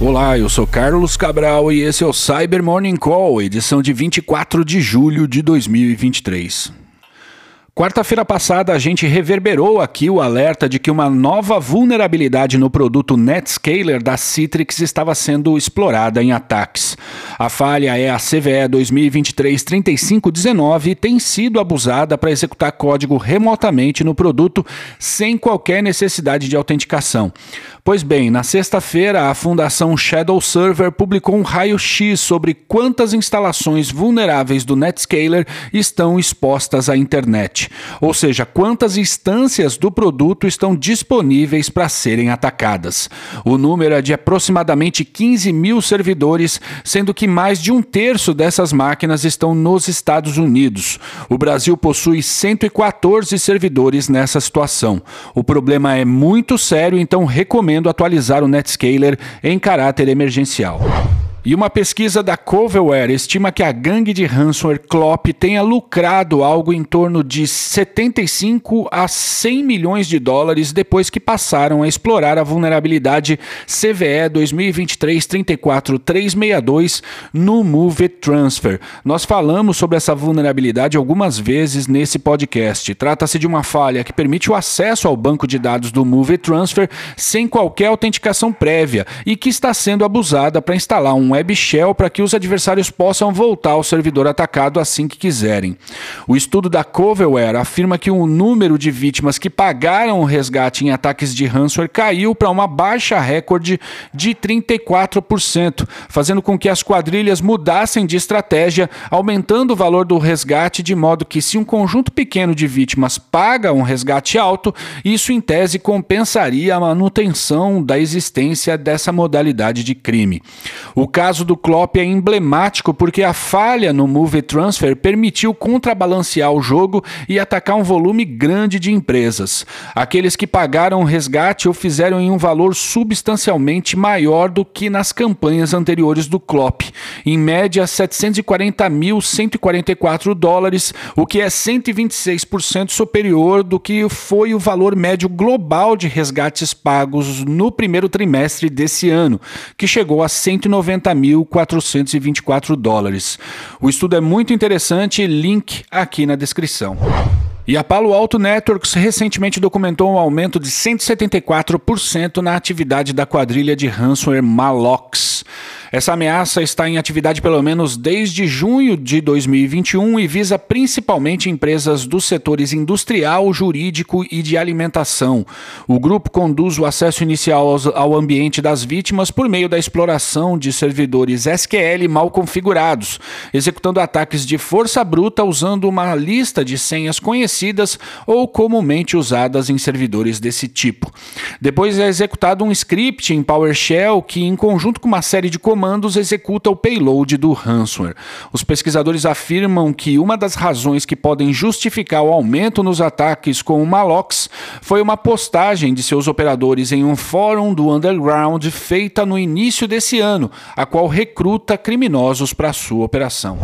Olá, eu sou Carlos Cabral e esse é o Cyber Morning Call, edição de 24 de julho de 2023. Quarta-feira passada, a gente reverberou aqui o alerta de que uma nova vulnerabilidade no produto Netscaler da Citrix estava sendo explorada em ataques. A falha é a CVE 2023-3519 e tem sido abusada para executar código remotamente no produto sem qualquer necessidade de autenticação. Pois bem, na sexta-feira, a Fundação Shadow Server publicou um raio-x sobre quantas instalações vulneráveis do Netscaler estão expostas à internet, ou seja, quantas instâncias do produto estão disponíveis para serem atacadas. O número é de aproximadamente 15 mil servidores, sendo que mais de um terço dessas máquinas estão nos Estados Unidos. O Brasil possui 114 servidores nessa situação. O problema é muito sério, então recomendo atualizar o Netscaler em caráter emergencial. E uma pesquisa da Coverware estima que a gangue de ransomware Clop tenha lucrado algo em torno de 75 a 100 milhões de dólares depois que passaram a explorar a vulnerabilidade CVE 2023-34362 no Move Transfer. Nós falamos sobre essa vulnerabilidade algumas vezes nesse podcast. Trata-se de uma falha que permite o acesso ao banco de dados do Move Transfer sem qualquer autenticação prévia e que está sendo abusada para instalar um web shell para que os adversários possam voltar ao servidor atacado assim que quiserem. O estudo da Coverware afirma que o número de vítimas que pagaram o resgate em ataques de ransomware caiu para uma baixa recorde de 34%, fazendo com que as quadrilhas mudassem de estratégia, aumentando o valor do resgate de modo que se um conjunto pequeno de vítimas paga um resgate alto, isso em tese compensaria a manutenção da existência dessa modalidade de crime. O caso do Klopp é emblemático porque a falha no Move Transfer permitiu contrabalancear o jogo e atacar um volume grande de empresas. Aqueles que pagaram o resgate o fizeram em um valor substancialmente maior do que nas campanhas anteriores do Klopp, em média 740.144 dólares, o que é 126% superior do que foi o valor médio global de resgates pagos no primeiro trimestre desse ano, que chegou a 190 50.424 dólares. O estudo é muito interessante, link aqui na descrição. E a Palo Alto Networks recentemente documentou um aumento de 174% na atividade da quadrilha de ransomware Malox. Essa ameaça está em atividade pelo menos desde junho de 2021 e visa principalmente empresas dos setores industrial, jurídico e de alimentação. O grupo conduz o acesso inicial ao ambiente das vítimas por meio da exploração de servidores SQL mal configurados, executando ataques de força bruta usando uma lista de senhas conhecidas ou comumente usadas em servidores desse tipo. Depois é executado um script em PowerShell que, em conjunto com uma série de comandos, comandos executa o payload do ransomware. Os pesquisadores afirmam que uma das razões que podem justificar o aumento nos ataques com o Malox foi uma postagem de seus operadores em um fórum do underground feita no início desse ano, a qual recruta criminosos para sua operação.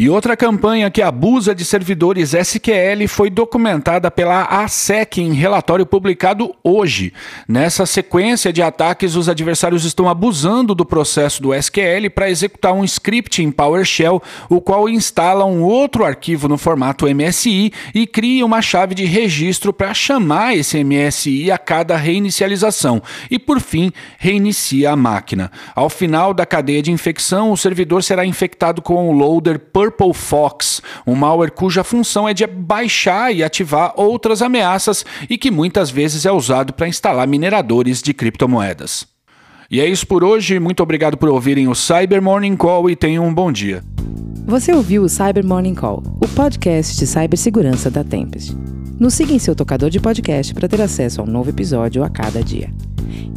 E outra campanha que abusa de servidores SQL foi documentada pela ASEC em relatório publicado hoje. Nessa sequência de ataques, os adversários estão abusando do processo do SQL para executar um script em PowerShell, o qual instala um outro arquivo no formato MSI e cria uma chave de registro para chamar esse MSI a cada reinicialização e, por fim, reinicia a máquina. Ao final da cadeia de infecção, o servidor será infectado com o loader Purple Fox, um malware cuja função é de baixar e ativar outras ameaças e que muitas vezes é usado para instalar mineradores de criptomoedas. E é isso por hoje, muito obrigado por ouvirem o Cyber Morning Call e tenham um bom dia. Você ouviu o Cyber Morning Call, o podcast de cibersegurança da Tempest. Nos siga em seu tocador de podcast para ter acesso a um novo episódio a cada dia.